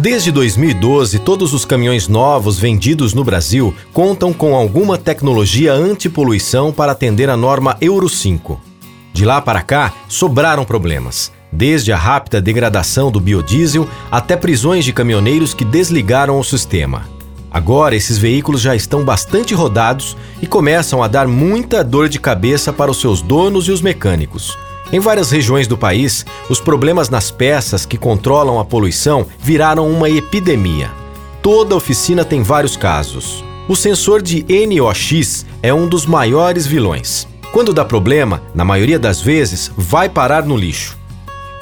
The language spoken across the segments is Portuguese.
Desde 2012, todos os caminhões novos vendidos no Brasil contam com alguma tecnologia antipoluição para atender a norma Euro 5. De lá para cá, sobraram problemas, desde a rápida degradação do biodiesel até prisões de caminhoneiros que desligaram o sistema. Agora, esses veículos já estão bastante rodados e começam a dar muita dor de cabeça para os seus donos e os mecânicos. Em várias regiões do país, os problemas nas peças que controlam a poluição viraram uma epidemia. Toda oficina tem vários casos. O sensor de NOx é um dos maiores vilões. Quando dá problema, na maioria das vezes, vai parar no lixo.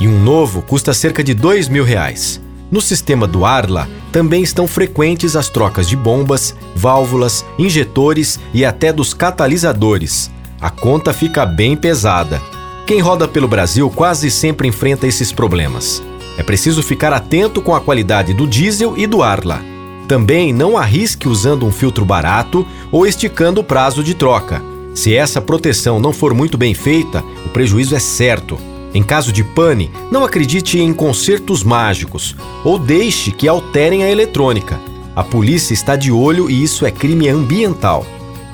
E um novo custa cerca de dois mil reais. No sistema do Arla, também estão frequentes as trocas de bombas, válvulas, injetores e até dos catalisadores. A conta fica bem pesada. Quem roda pelo Brasil quase sempre enfrenta esses problemas. É preciso ficar atento com a qualidade do diesel e do Arla. Também não arrisque usando um filtro barato ou esticando o prazo de troca. Se essa proteção não for muito bem feita, o prejuízo é certo. Em caso de pane, não acredite em consertos mágicos ou deixe que alterem a eletrônica. A polícia está de olho e isso é crime ambiental.